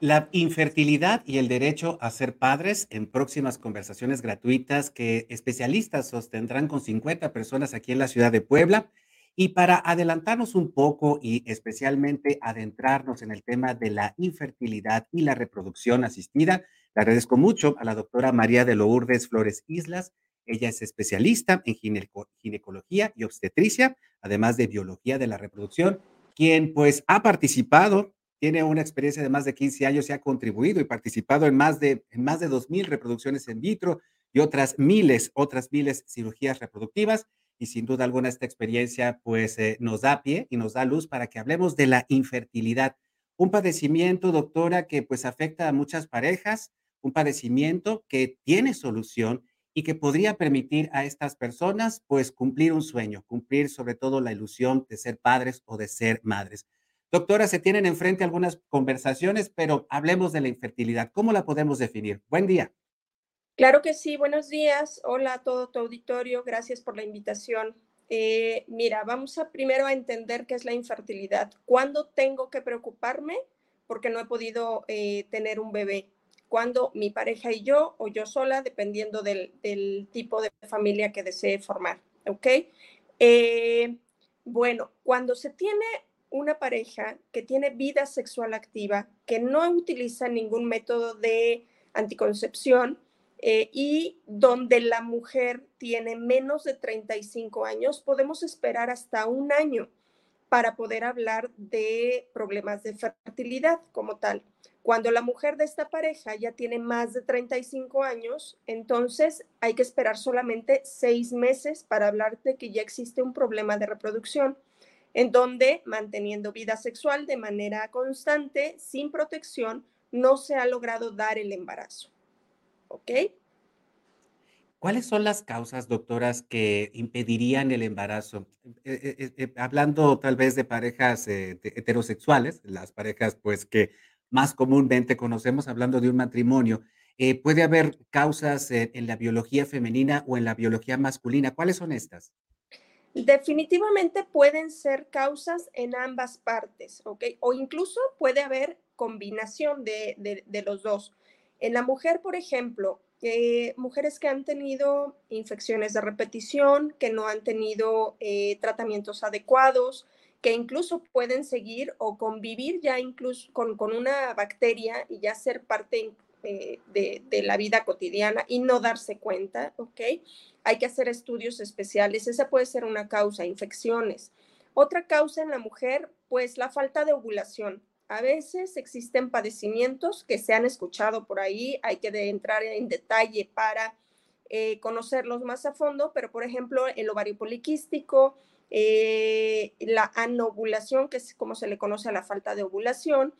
La infertilidad y el derecho a ser padres en próximas conversaciones gratuitas que especialistas sostendrán con 50 personas aquí en la ciudad de Puebla. Y para adelantarnos un poco y especialmente adentrarnos en el tema de la infertilidad y la reproducción asistida, le agradezco mucho a la doctora María de Lourdes Flores Islas. Ella es especialista en ginecología y obstetricia, además de biología de la reproducción, quien pues ha participado tiene una experiencia de más de 15 años y ha contribuido y participado en más de, en más de 2.000 reproducciones en vitro y otras miles, otras miles cirugías reproductivas. Y sin duda alguna esta experiencia pues eh, nos da pie y nos da luz para que hablemos de la infertilidad. Un padecimiento, doctora, que pues afecta a muchas parejas, un padecimiento que tiene solución y que podría permitir a estas personas pues cumplir un sueño, cumplir sobre todo la ilusión de ser padres o de ser madres. Doctora, se tienen enfrente algunas conversaciones, pero hablemos de la infertilidad. ¿Cómo la podemos definir? Buen día. Claro que sí, buenos días. Hola a todo tu auditorio, gracias por la invitación. Eh, mira, vamos a primero a entender qué es la infertilidad. ¿Cuándo tengo que preocuparme porque no he podido eh, tener un bebé? ¿Cuándo mi pareja y yo o yo sola, dependiendo del, tipo de familia que desee formar? ¿Ok? Eh, bueno, cuando se tiene una pareja que tiene vida sexual activa, que no utiliza ningún método de anticoncepción eh, y donde la mujer tiene menos de 35 años, podemos esperar hasta un año para poder hablar de problemas de fertilidad como tal. Cuando la mujer de esta pareja ya tiene más de 35 años, entonces hay que esperar solamente seis meses para hablar de que ya existe un problema de reproducción en donde manteniendo vida sexual de manera constante, sin protección, no se ha logrado dar el embarazo. ¿Ok? ¿Cuáles son las causas, doctoras, que impedirían el embarazo? Eh, eh, eh, hablando tal vez de parejas heterosexuales, las parejas pues que más comúnmente conocemos, hablando de un matrimonio, ¿puede haber causas en la biología femenina o en la biología masculina? ¿Cuáles son estas? Definitivamente pueden ser causas en ambas partes, ¿ok? O incluso puede haber combinación de, los dos. En la mujer, por ejemplo, mujeres que han tenido infecciones de repetición, que no han tenido eh, tratamientos adecuados, que incluso pueden seguir o convivir ya incluso con, con una bacteria y ya ser parte de, la vida cotidiana y no darse cuenta, ¿ok? Hay que hacer estudios especiales. Esa puede ser una causa, infecciones. Otra causa en la mujer, pues la falta de ovulación. A veces existen padecimientos que se han escuchado por ahí, hay que entrar en detalle para eh, conocerlos más a fondo, pero por ejemplo, el ovario poliquístico, eh, la anovulación, que es como se le conoce a la falta de ovulación,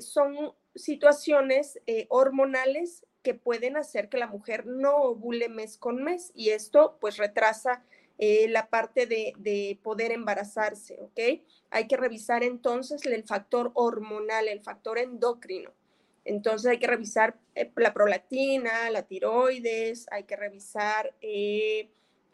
son situaciones eh, hormonales que pueden hacer que la mujer no ovule mes con mes y esto pues retrasa eh, la parte de, poder embarazarse, ¿ok? Hay que revisar entonces el factor hormonal, el factor endocrino. Entonces hay que revisar eh, la prolactina, la tiroides, hay que revisar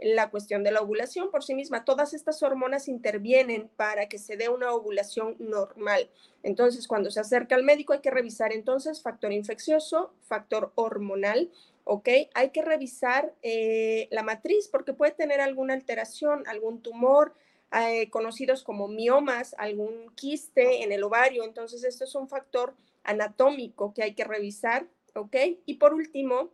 la cuestión de la ovulación por sí misma. Todas estas hormonas intervienen para que se dé una ovulación normal. Entonces, cuando se acerca al médico hay que revisar entonces factor infeccioso, factor hormonal, ¿ok? Hay que revisar eh, la matriz porque puede tener alguna alteración, algún tumor, eh, conocidos como miomas, algún quiste en el ovario. Entonces, esto es un factor anatómico que hay que revisar, ¿ok? Y por último,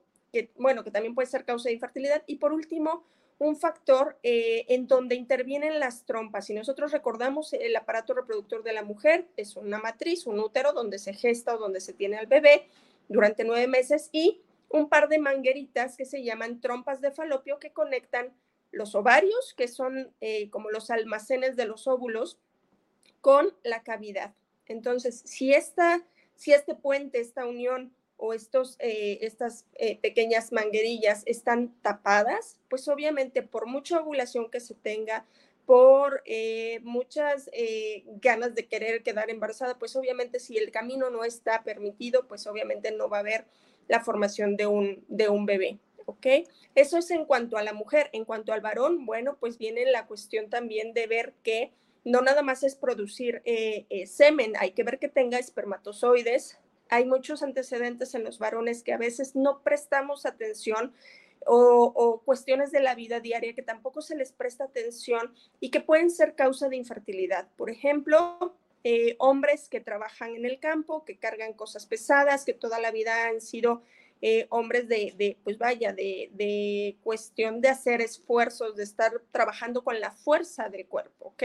bueno, que también puede ser causa de infertilidad. Y por último, un factor eh, en donde intervienen las trompas. Si nosotros recordamos, el aparato reproductor de la mujer es una matriz, un útero donde se gesta o donde se tiene al bebé durante nueve meses y un par de mangueritas que se llaman trompas de falopio que conectan los ovarios, que son eh, como los almacenes de los óvulos, con la cavidad. Entonces, si, esta, si este puente, esta unión o estos, eh, estas eh, pequeñas manguerillas están tapadas, pues obviamente por mucha ovulación que se tenga, por eh, muchas ganas de querer quedar embarazada, pues obviamente si el camino no está permitido, pues obviamente no va a haber la formación de un, de un bebé. ¿Ok? Eso es en cuanto a la mujer. En cuanto al varón, bueno, pues viene la cuestión también de ver que no nada más es producir semen, hay que ver que tenga espermatozoides, hay muchos antecedentes en los varones que a veces no prestamos atención o, cuestiones de la vida diaria que tampoco se les presta atención y que pueden ser causa de infertilidad. Por ejemplo, eh, hombres que trabajan en el campo, que cargan cosas pesadas, que toda la vida han sido eh, hombres de, pues vaya, de, de, cuestión de hacer esfuerzos, de estar trabajando con la fuerza del cuerpo, ¿ok?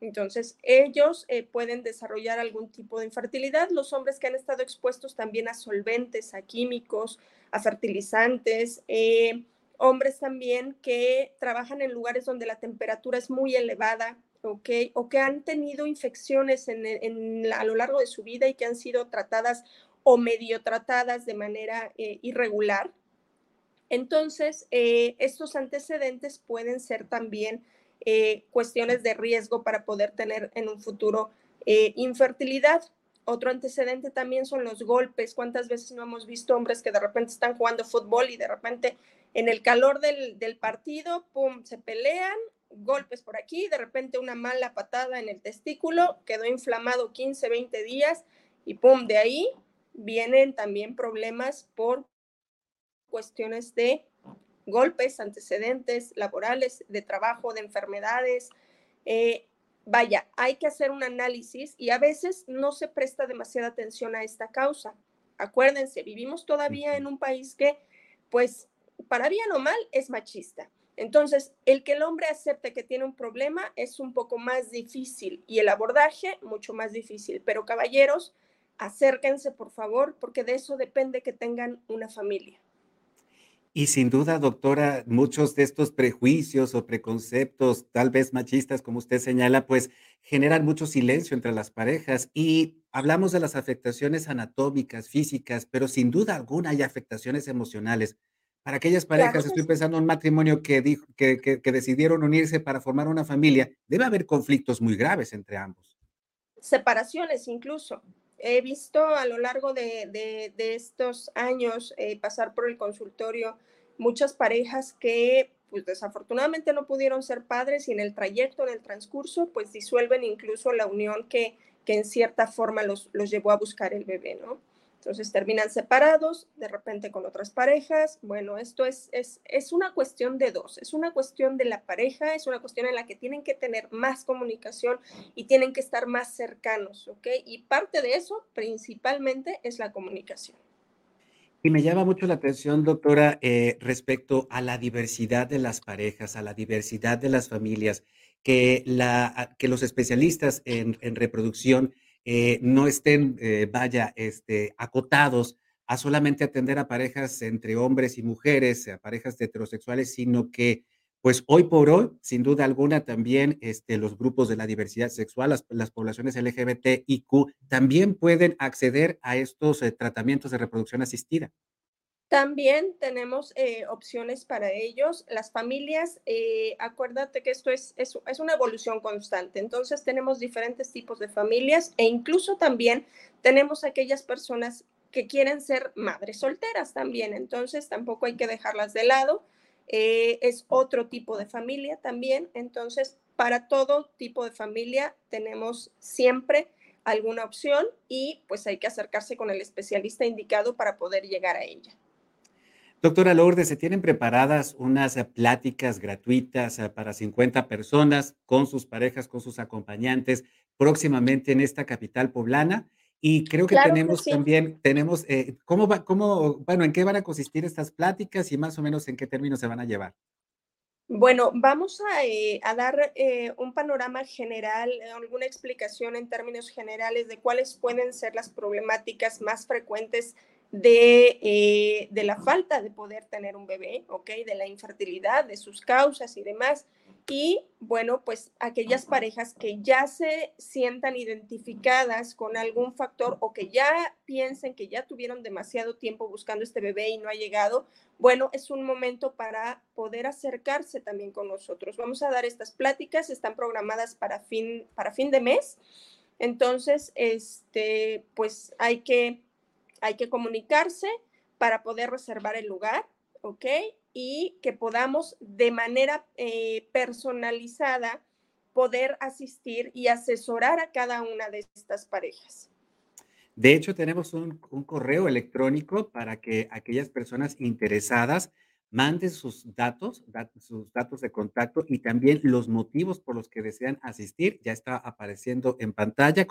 Entonces, ellos eh, pueden desarrollar algún tipo de infertilidad. Los hombres que han estado expuestos también a solventes, a químicos, a fertilizantes, eh, hombres también que trabajan en lugares donde la temperatura es muy elevada. O que han tenido infecciones a lo largo de su vida y que han sido tratadas o medio tratadas de manera eh, irregular. Entonces, estos antecedentes pueden ser también eh, cuestiones de riesgo para poder tener en un futuro eh, infertilidad. Otro antecedente también son los golpes. ¿Cuántas veces no hemos visto hombres que de repente están jugando fútbol y de repente en el calor del, del partido, pum, se pelean, golpes por aquí, de repente una mala patada en el testículo, quedó inflamado 15, 20 días y pum, de ahí vienen también problemas por cuestiones de golpes, antecedentes laborales, de trabajo, de enfermedades. Eh, vaya, hay que hacer un análisis y a veces no se presta demasiada atención a esta causa. Acuérdense, vivimos todavía en un país que, pues, para bien o mal, es machista. Entonces, el que el hombre acepte que tiene un problema es un poco más difícil y el abordaje mucho más difícil. Pero caballeros, acérquense, por favor, porque de eso depende que tengan una familia. Y sin duda, doctora, muchos de estos prejuicios o preconceptos, tal vez machistas, como usted señala, pues generan mucho silencio entre las parejas. Y hablamos de las afectaciones anatómicas, físicas, pero sin duda alguna hay afectaciones emocionales. Para aquellas parejas, estoy pensando en un matrimonio que, dijo, que, que, decidieron unirse para formar una familia, debe haber conflictos muy graves entre ambos. Separaciones incluso he visto a lo largo de, estos años eh, pasar por el consultorio muchas parejas que pues desafortunadamente no pudieron ser padres y en el trayecto, en el transcurso, pues disuelven incluso la unión que, que en cierta forma los, los llevó a buscar el bebé, ¿no? Entonces terminan separados, de repente con otras parejas. Bueno, esto es, es, es, una cuestión de dos, es una cuestión de la pareja, es una cuestión en la que tienen que tener más comunicación y tienen que estar más cercanos, ¿ok? Y parte de eso principalmente es la comunicación. Y me llama mucho la atención, doctora, eh, respecto a la diversidad de las parejas, a la diversidad de las familias, que, la, que los especialistas en, en reproducción eh, no estén, eh, vaya, este, acotados a solamente atender a parejas entre hombres y mujeres, a parejas heterosexuales, sino que, pues hoy por hoy, sin duda alguna, también este, los grupos de la diversidad sexual, las, las poblaciones LGBTIQ, también pueden acceder a estos eh, tratamientos de reproducción asistida. También tenemos eh, opciones para ellos. Las familias, eh, acuérdate que esto es, es, una evolución constante. Entonces tenemos diferentes tipos de familias e incluso también tenemos aquellas personas que quieren ser madres solteras también. Entonces tampoco hay que dejarlas de lado. Eh, es otro tipo de familia también. Entonces, para todo tipo de familia tenemos siempre alguna opción y pues hay que acercarse con el especialista indicado para poder llegar a ella. Doctora Lourdes, ¿se tienen preparadas unas eh, pláticas gratuitas eh, para 50 personas con sus parejas, con sus acompañantes próximamente en esta capital poblana? Y creo que tenemos también, tenemos, eh, ¿cómo va, cómo, bueno, en qué van a consistir estas pláticas y más o menos en qué términos se van a llevar? Bueno, vamos a, dar un panorama general, alguna explicación en términos generales de cuáles pueden ser las problemáticas más frecuentes eh, de, la falta de poder tener un bebé, ¿ok? De la infertilidad, de sus causas y demás. Y bueno, pues aquellas parejas que ya se sientan identificadas con algún factor o que ya piensen que ya tuvieron demasiado tiempo buscando este bebé y no ha llegado, bueno, es un momento para poder acercarse también con nosotros. Vamos a dar estas pláticas, están programadas para fin, para fin de mes. Entonces, este, pues hay que hay que comunicarse para poder reservar el lugar, ¿ok? Y que podamos de manera eh, personalizada poder asistir y asesorar a cada una de estas parejas. De hecho, tenemos un, correo electrónico para que aquellas personas interesadas manden sus datos, sus datos de contacto y también los motivos por los que desean asistir. Ya está apareciendo en pantalla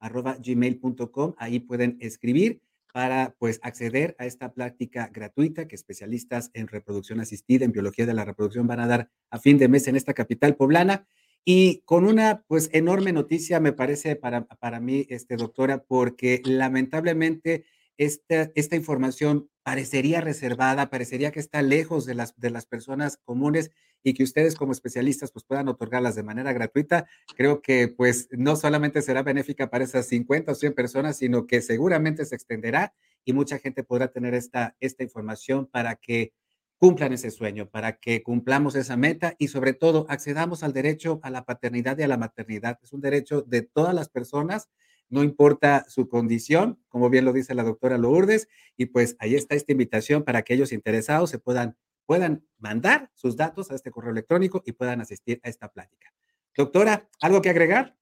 contacto.cocorp.gmail.com. Ahí pueden escribir para pues acceder a esta práctica gratuita que especialistas en reproducción asistida, en biología de la reproducción van a dar a fin de mes en esta capital poblana. Y con una pues enorme noticia me parece para, para mí, este, doctora, porque lamentablemente esta, esta información parecería reservada, parecería que está lejos de las, de las personas comunes y que ustedes como especialistas pues puedan otorgarlas de manera gratuita, creo que pues no solamente será benéfica para esas 50 o 100 personas, sino que seguramente se extenderá y mucha gente podrá tener esta, esta información para que cumplan ese sueño, para que cumplamos esa meta y sobre todo accedamos al derecho a la paternidad y a la maternidad. Es un derecho de todas las personas no importa su condición, como bien lo dice la doctora Lourdes, y pues ahí está esta invitación para que aquellos interesados se puedan, puedan mandar sus datos a este correo electrónico y puedan asistir a esta plática. Doctora, ¿algo que agregar?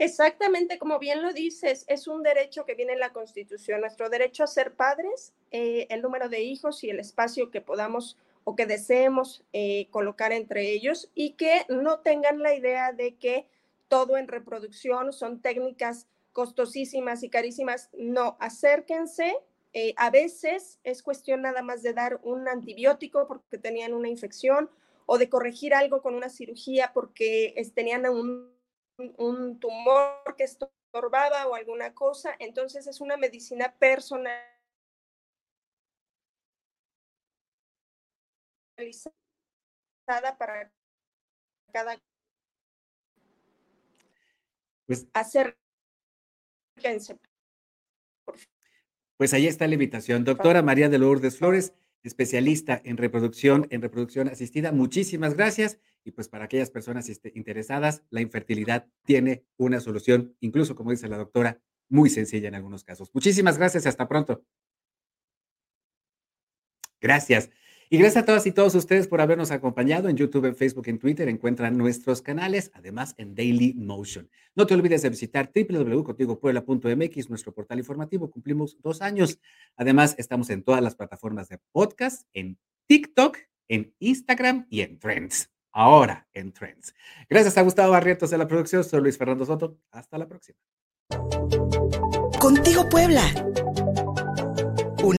Exactamente, como bien lo dices, es un derecho que viene en la Constitución, nuestro derecho a ser padres, eh, el número de hijos y el espacio que podamos o que deseemos eh, colocar entre ellos y que no tengan la idea de que todo en reproducción son técnicas costosísimas y carísimas, no, acérquense. Eh, a veces es cuestión nada más de dar un antibiótico porque tenían una infección o de corregir algo con una cirugía porque tenían un, un tumor que estorbaba o alguna cosa. Entonces es una medicina personalizada para cada pues, hacer pues ahí está la invitación. Doctora María de Lourdes Flores, especialista en reproducción, en reproducción asistida. Muchísimas gracias. Y pues para aquellas personas este, interesadas, la infertilidad tiene una solución, incluso como dice la doctora, muy sencilla en algunos casos. Muchísimas gracias y hasta pronto. Gracias. Y gracias a todas y todos ustedes por habernos acompañado en YouTube, en Facebook, en Twitter. Encuentran nuestros canales, además en Daily Motion. No te olvides de visitar www.contigopuebla.mx, nuestro portal informativo. Cumplimos dos años. Además, estamos en todas las plataformas de podcast, en TikTok, en Instagram y en Trends. Ahora en Trends. Gracias a Gustavo Barrientos de la producción. Soy Luis Fernando Soto. Hasta la próxima. Contigo Puebla.